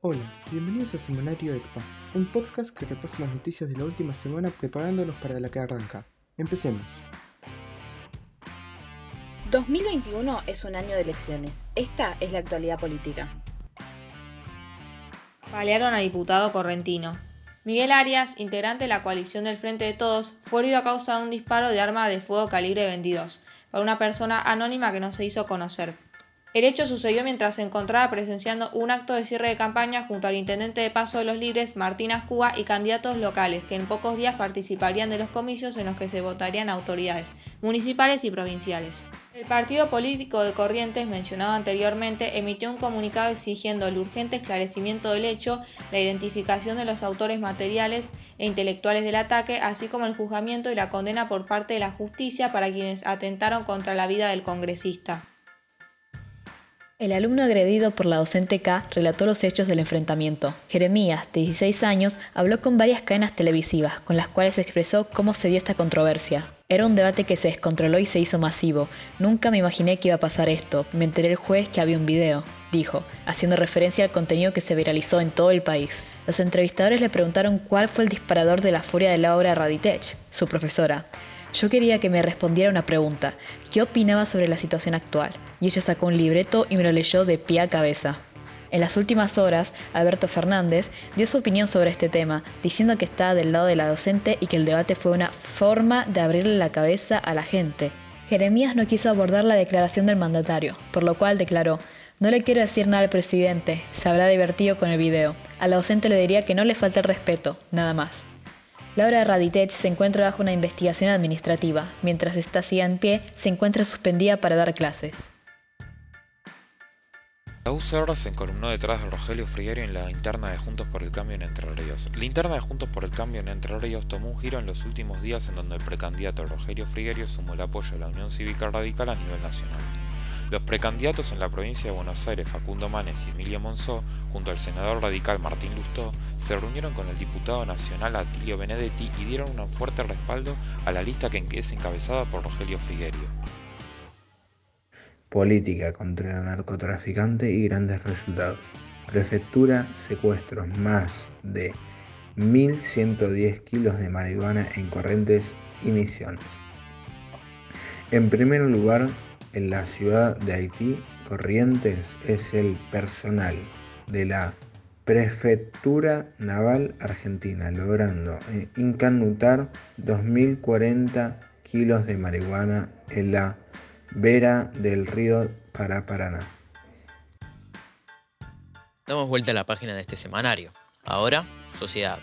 Hola, bienvenidos a Semanario ECPA, un podcast que repasa las noticias de la última semana preparándonos para la que arranca. Empecemos. 2021 es un año de elecciones. Esta es la actualidad política. Balearon a diputado correntino. Miguel Arias, integrante de la coalición del Frente de Todos, fue herido a causa de un disparo de arma de fuego calibre 22 por una persona anónima que no se hizo conocer. El hecho sucedió mientras se encontraba presenciando un acto de cierre de campaña junto al intendente de Paso de los Libres, Martín Ascúa, y candidatos locales, que en pocos días participarían de los comicios en los que se votarían autoridades municipales y provinciales. El partido político de Corrientes, mencionado anteriormente, emitió un comunicado exigiendo el urgente esclarecimiento del hecho, la identificación de los autores materiales e intelectuales del ataque, así como el juzgamiento y la condena por parte de la justicia para quienes atentaron contra la vida del congresista. El alumno agredido por la docente K relató los hechos del enfrentamiento. Jeremías, de 16 años, habló con varias cadenas televisivas, con las cuales expresó cómo se dio esta controversia. Era un debate que se descontroló y se hizo masivo. Nunca me imaginé que iba a pasar esto. Me enteré el jueves que había un video, dijo, haciendo referencia al contenido que se viralizó en todo el país. Los entrevistadores le preguntaron cuál fue el disparador de la furia de la obra Raditech, su profesora. Yo quería que me respondiera una pregunta, ¿qué opinaba sobre la situación actual? Y ella sacó un libreto y me lo leyó de pie a cabeza. En las últimas horas, Alberto Fernández dio su opinión sobre este tema, diciendo que estaba del lado de la docente y que el debate fue una forma de abrirle la cabeza a la gente. Jeremías no quiso abordar la declaración del mandatario, por lo cual declaró, no le quiero decir nada al presidente, se habrá divertido con el video. A la docente le diría que no le falta el respeto, nada más. La obra de Raditech se encuentra bajo una investigación administrativa, mientras esta siga en pie, se encuentra suspendida para dar clases. La UCR se encolumnó detrás de Rogelio Frigerio en la interna de Juntos por el Cambio en Entre Ríos. La interna de Juntos por el Cambio en Entre Ríos tomó un giro en los últimos días en donde el precandidato Rogelio Frigerio sumó el apoyo de la Unión Cívica Radical a nivel nacional. Los precandidatos en la provincia de Buenos Aires, Facundo Manes y Emilio Monzó, junto al senador radical Martín Lustó, se reunieron con el diputado nacional Atilio Benedetti y dieron un fuerte respaldo a la lista que es encabezada por Rogelio Frigerio. Política contra el narcotraficante y grandes resultados. Prefectura, secuestros, más de 1.110 kilos de marihuana en Corrientes y Misiones. En primer lugar, en la ciudad de Haití, Corrientes es el personal de la Prefectura Naval Argentina, logrando eh, incanutar 2.040 kilos de marihuana en la vera del río Paraparaná. Damos vuelta a la página de este semanario. Ahora, sociedad.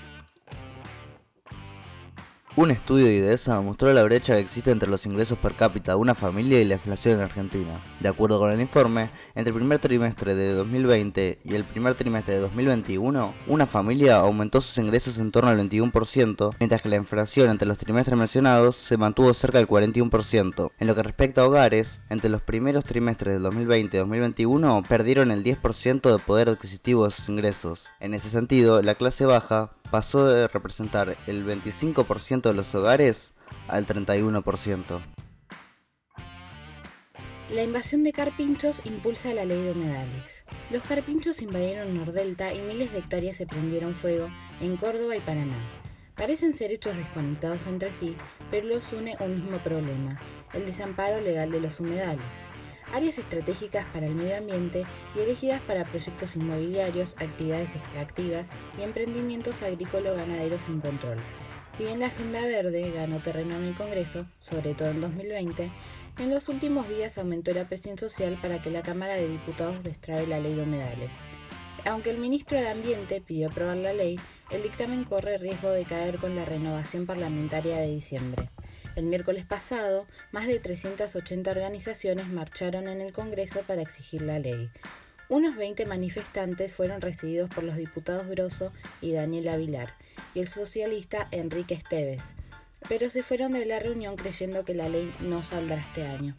Un estudio de IDESA mostró la brecha que existe entre los ingresos per cápita de una familia y la inflación en Argentina. De acuerdo con el informe, entre el primer trimestre de 2020 y el primer trimestre de 2021, una familia aumentó sus ingresos en torno al 21%, mientras que la inflación entre los trimestres mencionados se mantuvo cerca del 41%. En lo que respecta a hogares, entre los primeros trimestres del 2020 y 2021 perdieron el 10% de poder adquisitivo de sus ingresos. En ese sentido, la clase baja pasó de representar el 25% de los hogares al 31%. La invasión de carpinchos impulsa la ley de humedales. Los carpinchos invadieron Nordelta y miles de hectáreas se prendieron fuego en Córdoba y Paraná. Parecen ser hechos desconectados entre sí, pero los une un mismo problema, el desamparo legal de los humedales áreas estratégicas para el medio ambiente y elegidas para proyectos inmobiliarios, actividades extractivas y emprendimientos agrícola-ganaderos sin control. Si bien la Agenda Verde ganó terreno en el Congreso, sobre todo en 2020, en los últimos días aumentó la presión social para que la Cámara de Diputados destrabe la ley de humedales. Aunque el ministro de Ambiente pidió aprobar la ley, el dictamen corre riesgo de caer con la renovación parlamentaria de diciembre. El miércoles pasado, más de 380 organizaciones marcharon en el Congreso para exigir la ley. Unos 20 manifestantes fueron recibidos por los diputados Grosso y Daniel Avilar y el socialista Enrique Esteves, pero se fueron de la reunión creyendo que la ley no saldrá este año.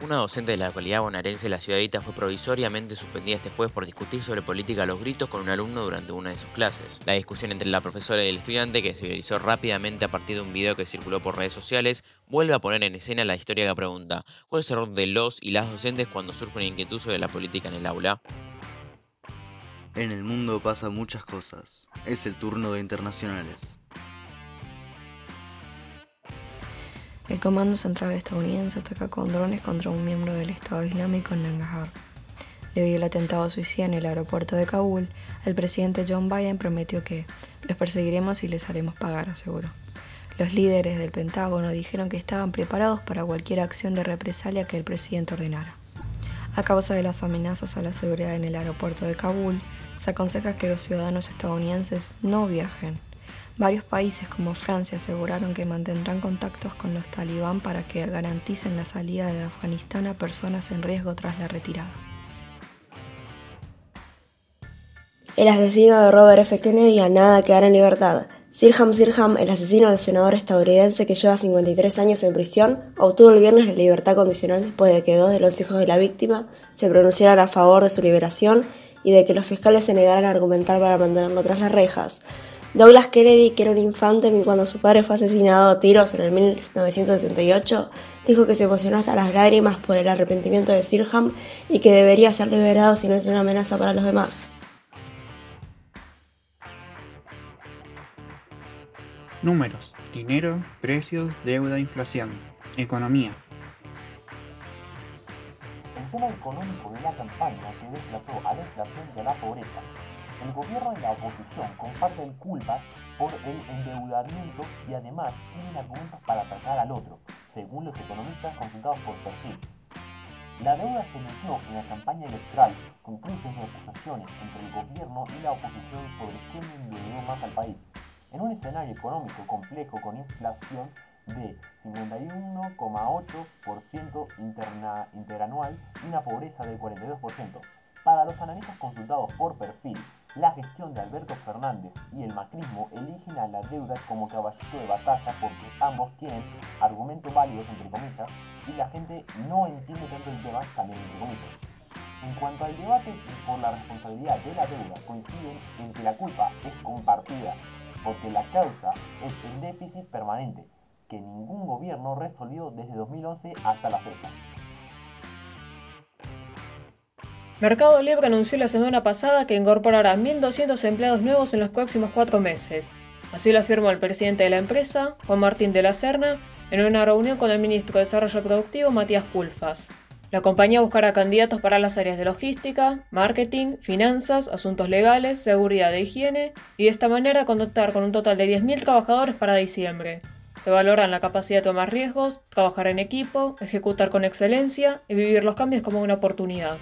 Una docente de la localidad bonaerense de la ciudadita fue provisoriamente suspendida este jueves por discutir sobre política a los gritos con un alumno durante una de sus clases. La discusión entre la profesora y el estudiante, que se viralizó rápidamente a partir de un video que circuló por redes sociales, vuelve a poner en escena la historia que pregunta, ¿cuál es el rol de los y las docentes cuando surge una inquietud sobre la política en el aula? En el mundo pasan muchas cosas. Es el turno de internacionales. El Comando Central estadounidense ataca con drones contra un miembro del Estado Islámico en Nangarhar. Debido al atentado suicida en el aeropuerto de Kabul, el presidente John Biden prometió que los perseguiremos y les haremos pagar, aseguró. Los líderes del Pentágono dijeron que estaban preparados para cualquier acción de represalia que el presidente ordenara. A causa de las amenazas a la seguridad en el aeropuerto de Kabul, se aconseja que los ciudadanos estadounidenses no viajen. Varios países como Francia aseguraron que mantendrán contactos con los talibán para que garanticen la salida de Afganistán a personas en riesgo tras la retirada. El asesino de Robert F. Kennedy a nada quedar en libertad. Sirham Sirham, el asesino del senador estadounidense que lleva 53 años en prisión, obtuvo el viernes la libertad condicional después de que dos de los hijos de la víctima se pronunciaran a favor de su liberación y de que los fiscales se negaran a argumentar para mantenerlo tras las rejas. Douglas Kennedy, que era un infante cuando su padre fue asesinado a tiros en el 1968, dijo que se emocionó hasta las lágrimas por el arrepentimiento de Sirham y que debería ser liberado si no es una amenaza para los demás. Números, dinero, precios, deuda, inflación, economía. El tema económico de la campaña que desplazó a la inflación de la pobreza. El gobierno y la oposición comparten culpas por el endeudamiento y además tienen argumentos para atacar al otro, según los economistas consultados por perfil. La deuda se metió en la campaña electoral con cruces de acusaciones entre el gobierno y la oposición sobre quién endeudó más al país en un escenario económico complejo con inflación de 51,8% interanual y una pobreza del 42%. Para los analistas consultados por perfil, la gestión de Alberto Fernández y el macrismo eligen a la deuda como caballito de batalla porque ambos tienen argumentos válidos, entre comillas, y la gente no entiende tanto el tema, también entre comillas. En cuanto al debate por la responsabilidad de la deuda, coinciden en que la culpa es compartida porque la causa es el déficit permanente, que ningún gobierno resolvió desde 2011 hasta la fecha. Mercado Libre anunció la semana pasada que incorporará 1.200 empleados nuevos en los próximos cuatro meses. Así lo afirmó el presidente de la empresa, Juan Martín de la Serna, en una reunión con el ministro de Desarrollo Productivo, Matías Culfas. La compañía buscará candidatos para las áreas de logística, marketing, finanzas, asuntos legales, seguridad e higiene, y de esta manera contar con un total de 10.000 trabajadores para diciembre. Se valoran la capacidad de tomar riesgos, trabajar en equipo, ejecutar con excelencia y vivir los cambios como una oportunidad.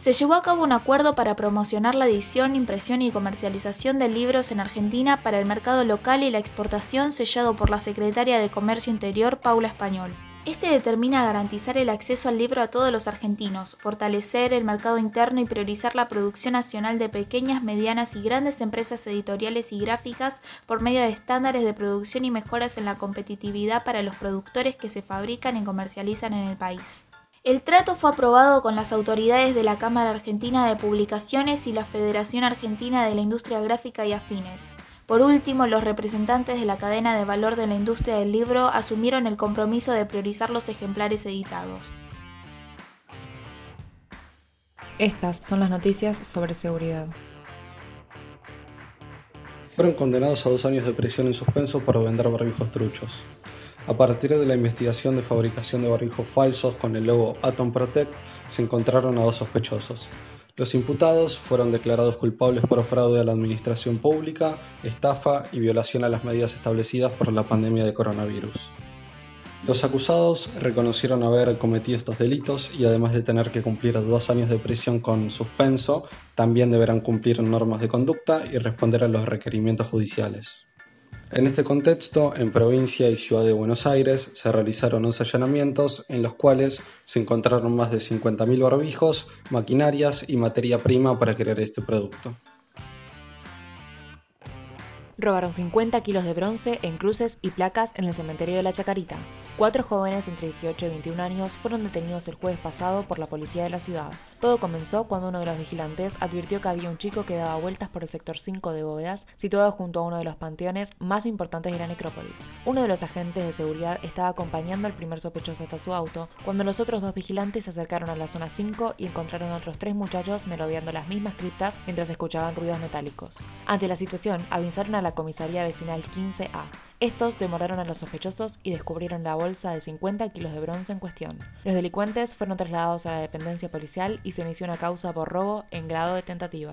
Se llevó a cabo un acuerdo para promocionar la edición, impresión y comercialización de libros en Argentina para el mercado local y la exportación sellado por la secretaria de Comercio Interior Paula Español. Este determina garantizar el acceso al libro a todos los argentinos, fortalecer el mercado interno y priorizar la producción nacional de pequeñas, medianas y grandes empresas editoriales y gráficas por medio de estándares de producción y mejoras en la competitividad para los productores que se fabrican y comercializan en el país. El trato fue aprobado con las autoridades de la Cámara Argentina de Publicaciones y la Federación Argentina de la Industria Gráfica y Afines. Por último, los representantes de la cadena de valor de la industria del libro asumieron el compromiso de priorizar los ejemplares editados. Estas son las noticias sobre seguridad. Fueron condenados a dos años de prisión en suspenso por vender barbijos truchos. A partir de la investigación de fabricación de barbijos falsos con el logo Atom Protect, se encontraron a dos sospechosos. Los imputados fueron declarados culpables por fraude a la administración pública, estafa y violación a las medidas establecidas por la pandemia de coronavirus. Los acusados reconocieron haber cometido estos delitos y además de tener que cumplir dos años de prisión con suspenso, también deberán cumplir normas de conducta y responder a los requerimientos judiciales. En este contexto, en provincia y ciudad de Buenos Aires se realizaron 11 allanamientos en los cuales se encontraron más de 50.000 barbijos, maquinarias y materia prima para crear este producto. Robaron 50 kilos de bronce en cruces y placas en el cementerio de la Chacarita. Cuatro jóvenes entre 18 y 21 años fueron detenidos el jueves pasado por la policía de la ciudad. Todo comenzó cuando uno de los vigilantes advirtió que había un chico que daba vueltas por el sector 5 de bóvedas, situado junto a uno de los panteones más importantes de la necrópolis. Uno de los agentes de seguridad estaba acompañando al primer sospechoso hasta su auto, cuando los otros dos vigilantes se acercaron a la zona 5 y encontraron a otros tres muchachos merodeando las mismas criptas mientras escuchaban ruidos metálicos. Ante la situación, avisaron a la comisaría vecinal 15A. Estos demoraron a los sospechosos y descubrieron la bolsa de 50 kilos de bronce en cuestión. Los delincuentes fueron trasladados a la dependencia policial y se inició una causa por robo en grado de tentativa.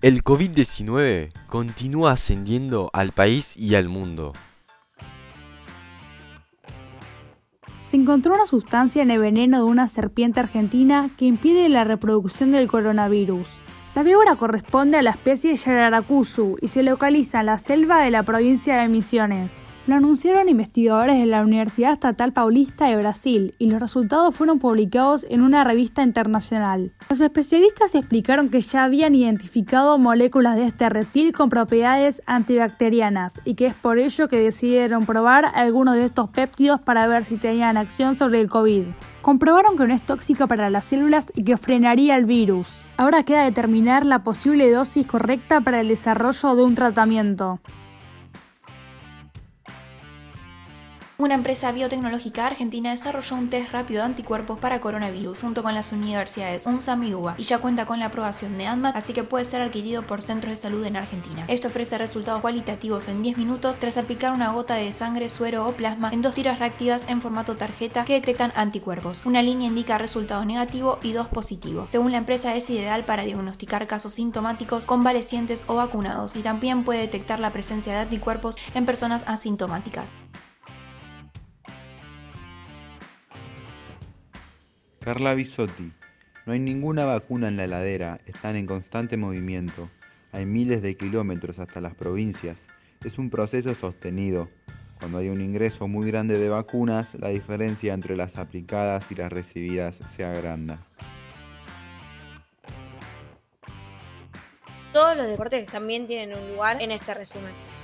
El COVID-19 continúa ascendiendo al país y al mundo. Se encontró una sustancia en el veneno de una serpiente argentina que impide la reproducción del coronavirus. La víbora corresponde a la especie Yararacuzu y se localiza en la selva de la provincia de Misiones. Lo anunciaron investigadores de la Universidad Estatal Paulista de Brasil y los resultados fueron publicados en una revista internacional. Los especialistas explicaron que ya habían identificado moléculas de este reptil con propiedades antibacterianas y que es por ello que decidieron probar algunos de estos péptidos para ver si tenían acción sobre el COVID. Comprobaron que no es tóxico para las células y que frenaría el virus. Ahora queda determinar la posible dosis correcta para el desarrollo de un tratamiento. Una empresa biotecnológica argentina desarrolló un test rápido de anticuerpos para coronavirus junto con las universidades UNSAM y UBA y ya cuenta con la aprobación de ANMAT, así que puede ser adquirido por centros de salud en Argentina. Esto ofrece resultados cualitativos en 10 minutos tras aplicar una gota de sangre, suero o plasma en dos tiras reactivas en formato tarjeta que detectan anticuerpos. Una línea indica resultado negativo y dos positivo. Según la empresa es ideal para diagnosticar casos sintomáticos, convalecientes o vacunados y también puede detectar la presencia de anticuerpos en personas asintomáticas. Carla Bisotti. No hay ninguna vacuna en la heladera, están en constante movimiento. Hay miles de kilómetros hasta las provincias. Es un proceso sostenido. Cuando hay un ingreso muy grande de vacunas, la diferencia entre las aplicadas y las recibidas se agranda. Todos los deportes también tienen un lugar en este resumen.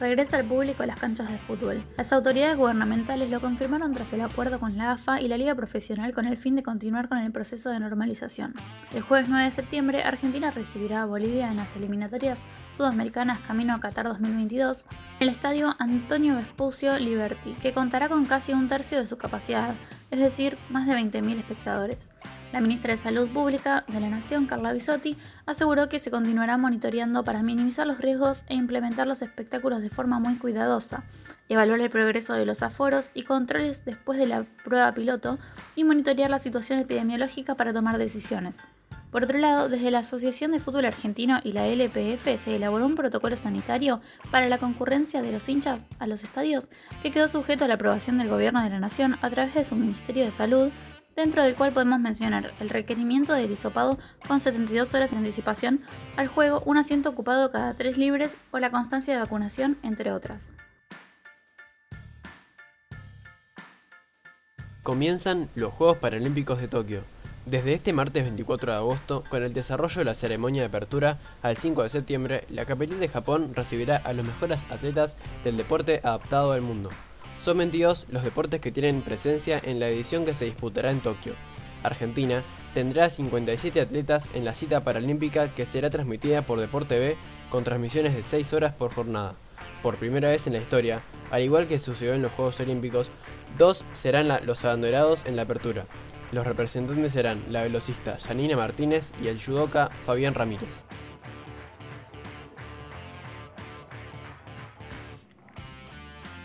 Regresa al público a las canchas de fútbol. Las autoridades gubernamentales lo confirmaron tras el acuerdo con la AFA y la Liga Profesional con el fin de continuar con el proceso de normalización. El jueves 9 de septiembre, Argentina recibirá a Bolivia en las eliminatorias sudamericanas camino a Qatar 2022 en el estadio Antonio Vespucio Liberty, que contará con casi un tercio de su capacidad, es decir, más de 20.000 espectadores. La ministra de Salud Pública de la Nación, Carla Bisotti, aseguró que se continuará monitoreando para minimizar los riesgos e implementar los espectáculos de forma muy cuidadosa, evaluar el progreso de los aforos y controles después de la prueba piloto y monitorear la situación epidemiológica para tomar decisiones. Por otro lado, desde la Asociación de Fútbol Argentino y la LPF se elaboró un protocolo sanitario para la concurrencia de los hinchas a los estadios que quedó sujeto a la aprobación del Gobierno de la Nación a través de su Ministerio de Salud, dentro del cual podemos mencionar el requerimiento del hisopado con 72 horas de anticipación al juego, un asiento ocupado cada tres libres o la constancia de vacunación, entre otras. Comienzan los Juegos Paralímpicos de Tokio. Desde este martes 24 de agosto, con el desarrollo de la ceremonia de apertura al 5 de septiembre, la capital de Japón recibirá a los mejores atletas del deporte adaptado al mundo. Son 22 los deportes que tienen presencia en la edición que se disputará en Tokio. Argentina tendrá 57 atletas en la cita paralímpica que será transmitida por Deporte B con transmisiones de 6 horas por jornada. Por primera vez en la historia, al igual que sucedió en los Juegos Olímpicos, dos serán los abanderados en la apertura. Los representantes serán la velocista Janina Martínez y el judoka Fabián Ramírez.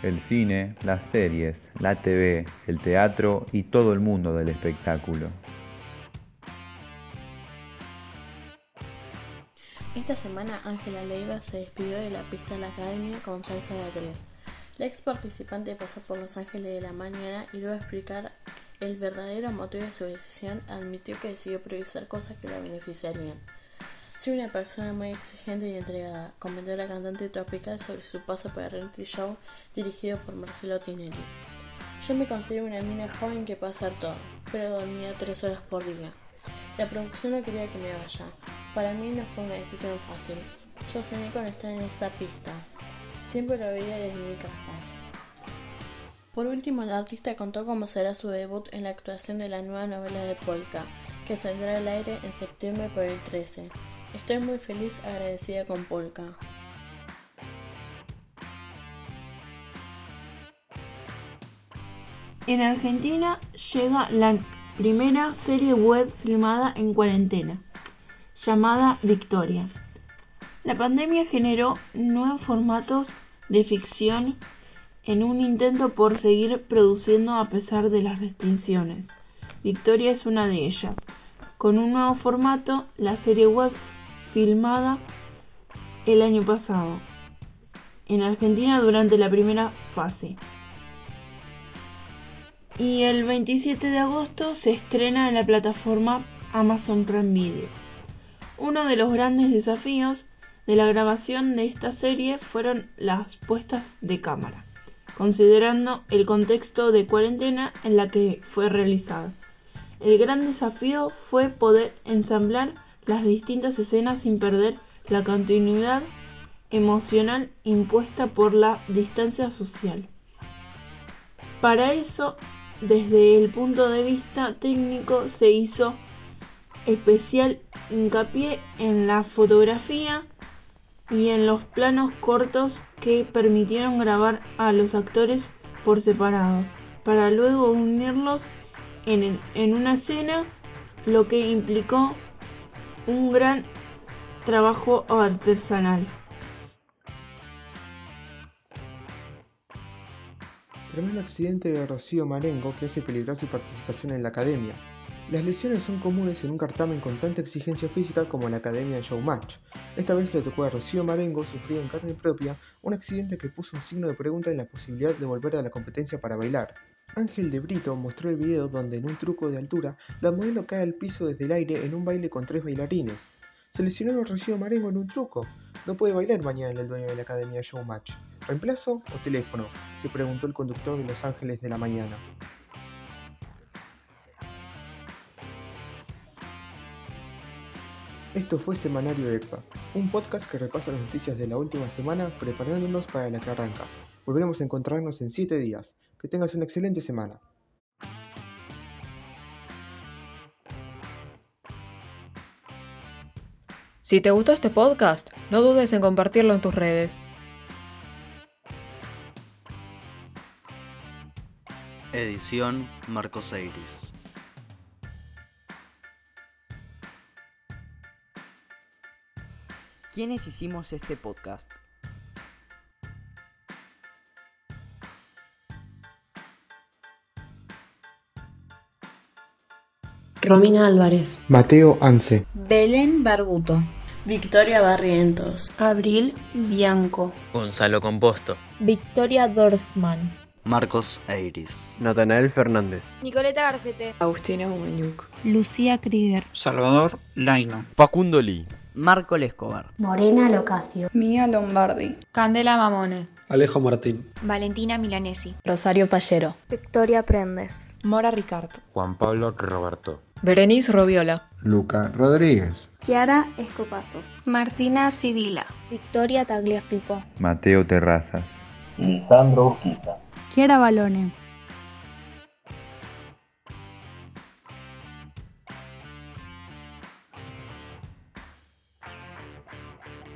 el cine, las series, la TV, el teatro y todo el mundo del espectáculo. Esta semana Ángela Leiva se despidió de la pista de la academia con salsa de tres. La ex participante pasó por Los Ángeles de la Mañana y luego de explicar el verdadero motivo de su decisión admitió que decidió priorizar cosas que la beneficiarían. Soy una persona muy exigente y entregada, comentó la cantante tropical sobre su paso por el reality show dirigido por Marcelo Tinelli. Yo me considero una mina joven que puede hacer todo, pero dormía tres horas por día. La producción no quería que me vaya. Para mí no fue una decisión fácil. Yo soñé con estar en esta pista. Siempre lo veía desde mi casa. Por último, el artista contó cómo será su debut en la actuación de la nueva novela de Polka, que saldrá al aire en septiembre por el 13. Estoy muy feliz agradecida con Polka. En Argentina llega la primera serie web filmada en cuarentena, llamada Victoria. La pandemia generó nuevos formatos de ficción en un intento por seguir produciendo a pesar de las restricciones. Victoria es una de ellas. Con un nuevo formato, la serie web filmada el año pasado en Argentina durante la primera fase. Y el 27 de agosto se estrena en la plataforma Amazon Prime Video. Uno de los grandes desafíos de la grabación de esta serie fueron las puestas de cámara, considerando el contexto de cuarentena en la que fue realizada. El gran desafío fue poder ensamblar las distintas escenas sin perder la continuidad emocional impuesta por la distancia social. Para eso, desde el punto de vista técnico, se hizo especial hincapié en la fotografía y en los planos cortos que permitieron grabar a los actores por separado, para luego unirlos en, en una escena, lo que implicó un gran trabajo artesanal. Tremendo accidente de Rocío Marengo que hace peligrosa su participación en la academia. Las lesiones son comunes en un cartamen con tanta exigencia física como la Academia Showmatch. Esta vez le tocó a Rocío Marengo sufrir en carne propia un accidente que puso un signo de pregunta en la posibilidad de volver a la competencia para bailar. Ángel de Brito mostró el video donde en un truco de altura la modelo cae al piso desde el aire en un baile con tres bailarines. Se lesionó Rocío Marengo en un truco. No puede bailar mañana el dueño de la Academia Showmatch. ¿Reemplazo o teléfono? se preguntó el conductor de Los Ángeles de la Mañana. Esto fue Semanario ECPA, un podcast que repasa las noticias de la última semana preparándonos para la que arranca. Volveremos a encontrarnos en 7 días. Que tengas una excelente semana. Si te gustó este podcast, no dudes en compartirlo en tus redes. Edición Marcos Eiris. ¿Quiénes hicimos este podcast? Romina Álvarez, Mateo Anse, Belén Barbuto, Victoria Barrientos, Abril Bianco, Gonzalo Composto, Victoria Dorfman, Marcos Eiris, Natanael Fernández, Nicoleta Garcete, Agustina Humenyuk, Lucía Krieger, Salvador Laino, Facundo Lee, Marco Lescobar, Morena Locasio, Mía Lombardi, Candela Mamone, Alejo Martín, Valentina Milanesi, Rosario Pallero, Victoria Prendes, Mora Ricardo, Juan Pablo Roberto, Berenice Robiola, Luca Rodríguez, Chiara Escopazo, Martina Civila, Victoria Tagliafico, Mateo Terrazas, Lisandro Urquiza, Chiara Balone,